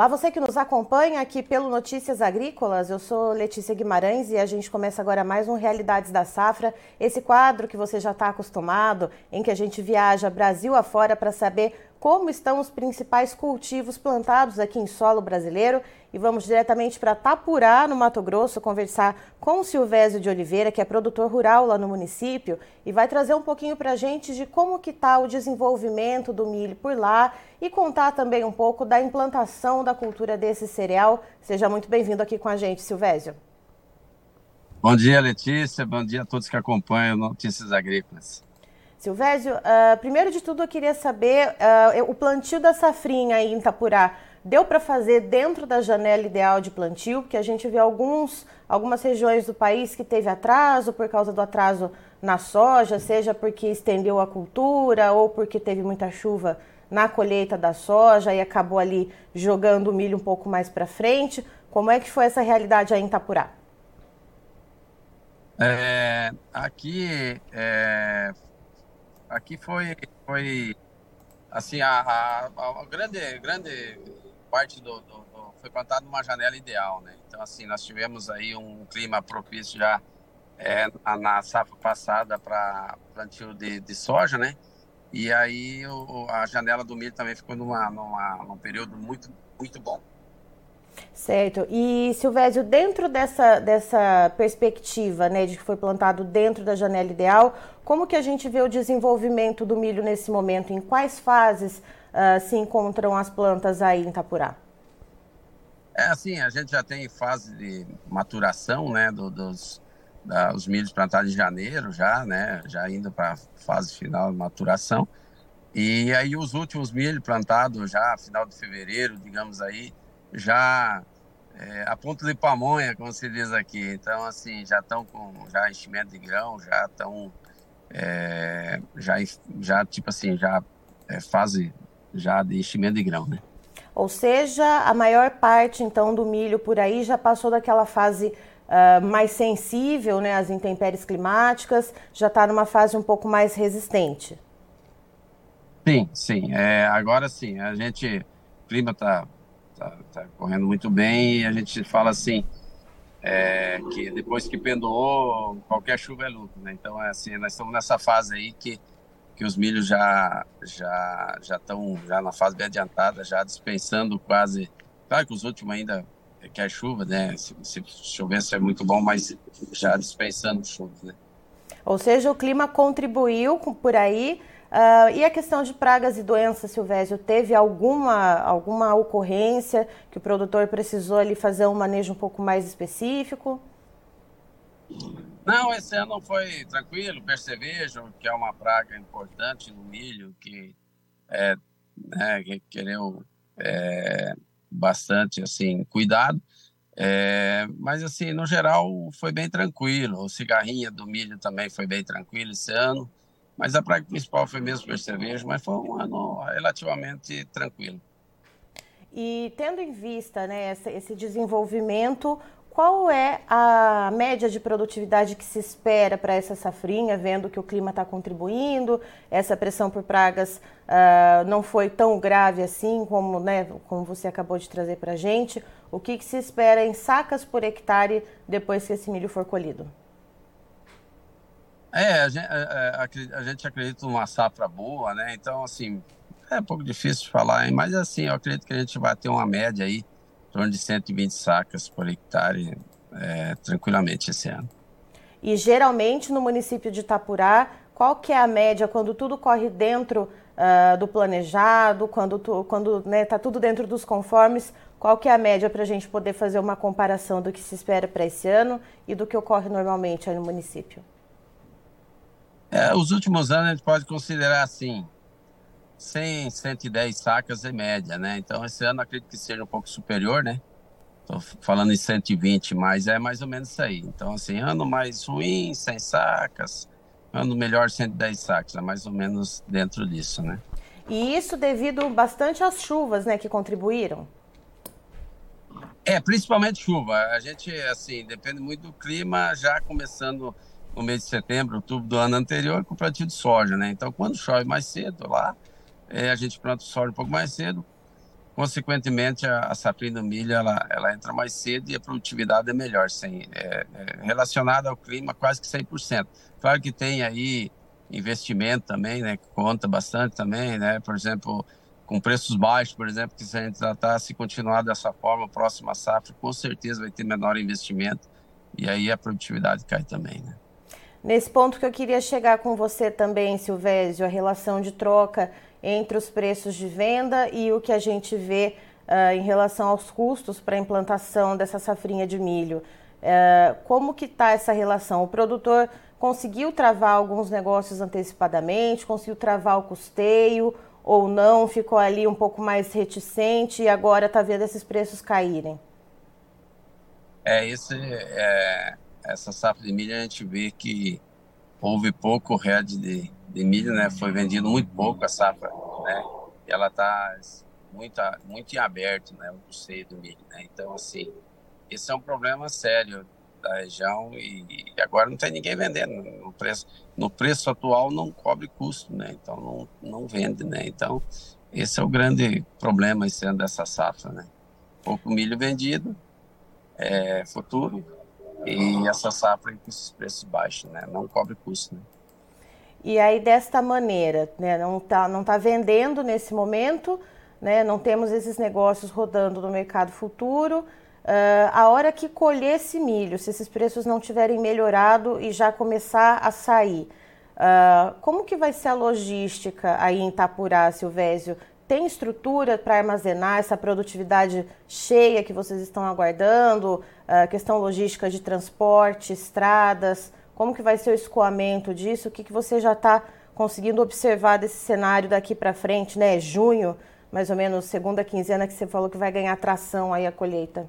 Olá, você que nos acompanha aqui pelo Notícias Agrícolas. Eu sou Letícia Guimarães e a gente começa agora mais um Realidades da Safra, esse quadro que você já está acostumado, em que a gente viaja Brasil afora para saber como estão os principais cultivos plantados aqui em solo brasileiro e vamos diretamente para Tapurá, no Mato Grosso, conversar com o Silvésio de Oliveira, que é produtor rural lá no município e vai trazer um pouquinho para a gente de como que está o desenvolvimento do milho por lá e contar também um pouco da implantação da cultura desse cereal. Seja muito bem-vindo aqui com a gente, Silvésio. Bom dia, Letícia. Bom dia a todos que acompanham Notícias Agrícolas. Silvésio, uh, primeiro de tudo eu queria saber uh, o plantio da safrinha aí em Itapurá. Deu para fazer dentro da janela ideal de plantio? Porque a gente vê alguns, algumas regiões do país que teve atraso por causa do atraso na soja, seja porque estendeu a cultura ou porque teve muita chuva na colheita da soja e acabou ali jogando o milho um pouco mais para frente. Como é que foi essa realidade aí em Itapurá? É, aqui é, aqui foi, foi assim, a, a, a grande, grande parte do, do, do, foi plantado numa janela ideal, né? Então, assim, nós tivemos aí um clima propício já é, na safra passada para plantio de, de, soja, né? E aí o, a janela do milho também ficou numa, numa, num período muito, muito bom. Certo. E, Silvésio, dentro dessa, dessa perspectiva né, de que foi plantado dentro da janela ideal, como que a gente vê o desenvolvimento do milho nesse momento? Em quais fases uh, se encontram as plantas aí em Itapurá? É assim, a gente já tem fase de maturação, né, do, dos da, os milhos plantados em janeiro já, né, já indo para a fase final de maturação. E aí os últimos milhos plantados já final de fevereiro, digamos aí, já é, a ponto de pamonha, como se diz aqui. Então, assim, já estão com já enchimento de grão, já estão é, já, já, tipo assim, já é fase já de enchimento de grão, né? Ou seja, a maior parte, então, do milho por aí já passou daquela fase uh, mais sensível, né, às intempéries climáticas, já está numa fase um pouco mais resistente. Sim, sim. É, agora sim, a gente, o clima está tá, tá correndo muito bem e a gente fala assim, é, que depois que pendurou, qualquer chuva é lucro, né? Então, é assim, nós estamos nessa fase aí que, que os milhos já já já estão já na fase bem adiantada, já dispensando quase, claro que os últimos ainda quer chuva, né? Se, se chover é muito bom, mas já dispensando chuva, né? Ou seja, o clima contribuiu por aí Uh, e a questão de pragas e doenças, Silvésio, teve alguma, alguma ocorrência que o produtor precisou ali fazer um manejo um pouco mais específico? Não, esse ano foi tranquilo, percevejo que é uma praga importante no milho, que é, né, quereu é, bastante assim cuidado. É, mas assim, no geral, foi bem tranquilo. O cigarrinha do milho também foi bem tranquilo esse ano. Mas a praga principal foi mesmo percevejo, mas foi um ano relativamente tranquilo. E tendo em vista né, esse desenvolvimento, qual é a média de produtividade que se espera para essa safrinha, vendo que o clima está contribuindo, essa pressão por pragas uh, não foi tão grave assim como, né, como você acabou de trazer para a gente? O que, que se espera em sacas por hectare depois que esse milho for colhido? É, a gente, a, é, é, a gente acredita numa safra boa, né? Então, assim, é um pouco difícil de falar, hein? mas assim, eu acredito que a gente vai ter uma média aí, em torno de 120 sacas por hectare, é, tranquilamente esse ano. E geralmente no município de Itapurá, qual que é a média quando tudo corre dentro uh, do planejado, quando está quando, né, tá tudo dentro dos conformes, qual que é a média para a gente poder fazer uma comparação do que se espera para esse ano e do que ocorre normalmente aí no município? É, os últimos anos a gente pode considerar assim, 100, 110 sacas em média, né? Então esse ano acredito que seja um pouco superior, né? Tô falando em 120, mas é mais ou menos isso aí. Então assim, ano mais ruim, 100 sacas, ano melhor 110 sacas, é mais ou menos dentro disso, né? E isso devido bastante às chuvas, né, que contribuíram? É, principalmente chuva. A gente, assim, depende muito do clima, já começando no mês de setembro, outubro do ano anterior com o plantio de soja, né? Então, quando chove mais cedo lá, é, a gente planta o soja um pouco mais cedo. consequentemente a, a safrinha do milho ela, ela entra mais cedo e a produtividade é melhor, sem, é, é, relacionada ao clima quase que 100%. Claro que tem aí investimento também, né, que conta bastante também, né, por exemplo, com preços baixos, por exemplo, que se a gente tratar, se continuar dessa forma, a próxima safra com certeza vai ter menor investimento e aí a produtividade cai também, né. Nesse ponto que eu queria chegar com você também, Silvésio, a relação de troca entre os preços de venda e o que a gente vê uh, em relação aos custos para a implantação dessa safrinha de milho. Uh, como que está essa relação? O produtor conseguiu travar alguns negócios antecipadamente, conseguiu travar o custeio ou não, ficou ali um pouco mais reticente e agora está vendo esses preços caírem? É, esse é, essa safra de milho a gente vê que houve pouco head de, de milho, né? Foi vendido muito pouco a safra, né? E ela está muito, muito em aberto, né? O custeio do milho, né? Então, assim, esse é um problema sério da região e, e agora não tem ninguém vendendo no preço no preço atual não cobre custo né então não, não vende né então esse é o grande problema esse ano dessa safra né pouco milho vendido é, futuro e essa safra com esses preços baixos, né? Não cobre custo, né? E aí desta maneira, né? Não está não tá vendendo nesse momento, né? Não temos esses negócios rodando no mercado futuro. Uh, a hora que colher esse milho, se esses preços não tiverem melhorado e já começar a sair, uh, como que vai ser a logística aí em Itapurá, Silvésio? Tem estrutura para armazenar essa produtividade cheia que vocês estão aguardando? A questão logística de transporte, estradas, como que vai ser o escoamento disso? O que, que você já está conseguindo observar desse cenário daqui para frente, né? Junho, mais ou menos, segunda quinzena que você falou que vai ganhar tração aí a colheita.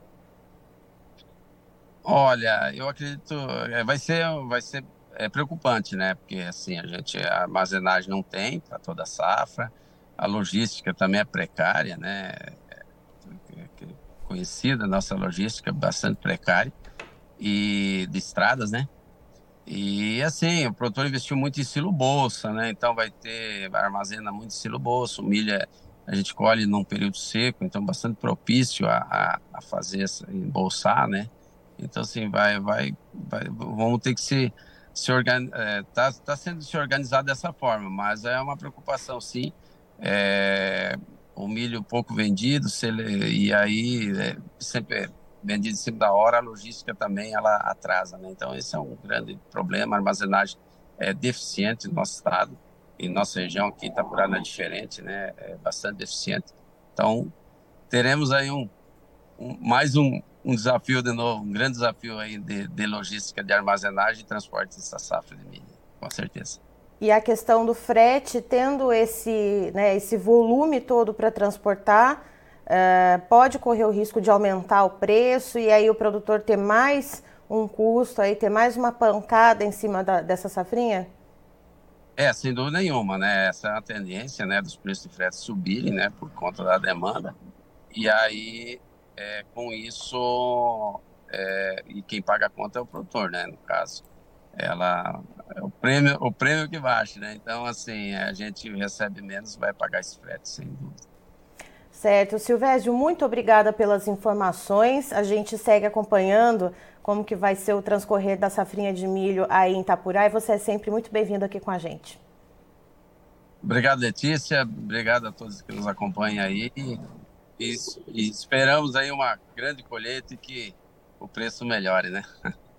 Olha, eu acredito, é, vai ser, vai ser é preocupante, né? Porque assim a gente a armazenagem não tem para toda a safra a logística também é precária, né? É, conhecida, nossa logística é bastante precária e de estradas, né? E assim, o produtor investiu muito em silo bolsa, né? Então vai ter, armazena muito silo bolsa, milha a gente colhe num período seco, então bastante propício a, a, a fazer, embolsar, né? Então assim, vai, vai, vai vamos ter que se, se organizar, é, tá, tá sendo se organizado dessa forma, mas é uma preocupação sim, é, o milho pouco vendido, ele, e aí é, sempre vendido em cima da hora, a logística também ela atrasa, né? Então esse é um grande problema, a armazenagem é deficiente no nosso estado, e nossa região aqui, Itapurá, não é diferente, né? É bastante deficiente. Então teremos aí um, um mais um, um desafio de novo, um grande desafio aí de, de logística, de armazenagem e transporte dessa safra de milho, com certeza. E a questão do frete, tendo esse, né, esse volume todo para transportar, uh, pode correr o risco de aumentar o preço e aí o produtor ter mais um custo, aí ter mais uma pancada em cima da, dessa safrinha? É, sem dúvida nenhuma, né? Essa é a tendência, né, dos preços de frete subirem, né, por conta da demanda. E aí, é, com isso, é, e quem paga a conta é o produtor, né, no caso ela o prêmio o prêmio que baixa, né? Então assim a gente recebe menos, vai pagar esse frete sem dúvida. Certo, Silvésio, muito obrigada pelas informações. A gente segue acompanhando como que vai ser o transcorrer da safrinha de milho aí em Itapurá e você é sempre muito bem-vindo aqui com a gente. Obrigado, Letícia. Obrigado a todos que nos acompanham aí. E, e esperamos aí uma grande colheita e que o preço melhore, né?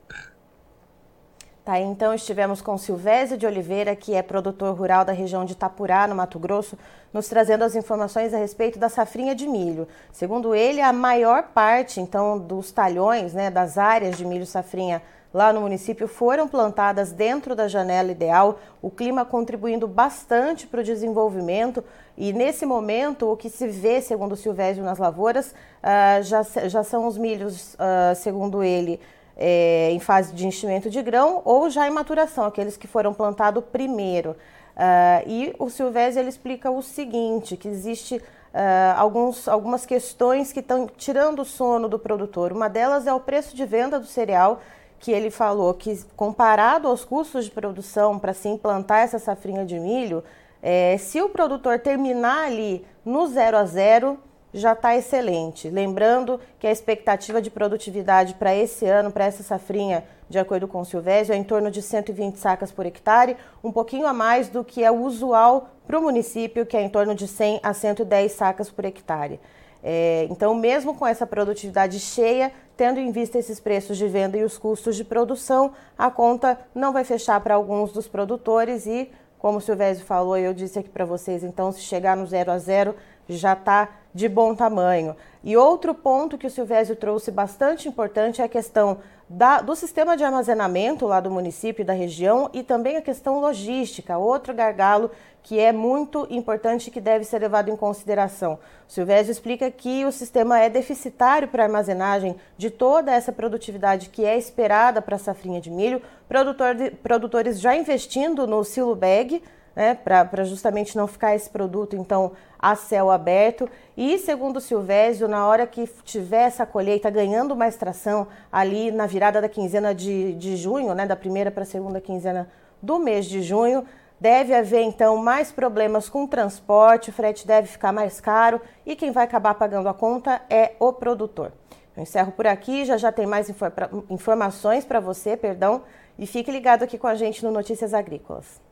Tá, então estivemos com Silvésio de Oliveira, que é produtor rural da região de Itapurá, no Mato Grosso, nos trazendo as informações a respeito da safrinha de milho. Segundo ele, a maior parte, então, dos talhões, né, das áreas de milho safrinha lá no município foram plantadas dentro da janela ideal, o clima contribuindo bastante para o desenvolvimento. E nesse momento, o que se vê, segundo Silvésio, nas lavouras, uh, já, já são os milhos, uh, segundo ele, é, em fase de enchimento de grão ou já em maturação, aqueles que foram plantados primeiro. Uh, e o Silvésio ele explica o seguinte, que existe uh, alguns, algumas questões que estão tirando o sono do produtor. Uma delas é o preço de venda do cereal, que ele falou que comparado aos custos de produção para se implantar essa safrinha de milho, é, se o produtor terminar ali no zero a zero, já está excelente. Lembrando que a expectativa de produtividade para esse ano, para essa safrinha, de acordo com o Silvésio, é em torno de 120 sacas por hectare, um pouquinho a mais do que é usual para o município, que é em torno de 100 a 110 sacas por hectare. É, então, mesmo com essa produtividade cheia, tendo em vista esses preços de venda e os custos de produção, a conta não vai fechar para alguns dos produtores e, como o Silvésio falou, eu disse aqui para vocês, então, se chegar no zero a zero, já está de bom tamanho. E outro ponto que o Silvésio trouxe bastante importante é a questão da, do sistema de armazenamento lá do município e da região e também a questão logística, outro gargalo que é muito importante e que deve ser levado em consideração. O Silvésio explica que o sistema é deficitário para armazenagem de toda essa produtividade que é esperada para a safrinha de milho, Produtor de, produtores já investindo no silo bag, né, para justamente não ficar esse produto então a céu aberto. E segundo o Silvésio, na hora que tiver essa colheita ganhando mais tração ali na virada da quinzena de, de junho, né, da primeira para a segunda quinzena do mês de junho, deve haver então mais problemas com o transporte, o frete deve ficar mais caro e quem vai acabar pagando a conta é o produtor. Eu encerro por aqui, já já tem mais informações para você, perdão, e fique ligado aqui com a gente no Notícias Agrícolas.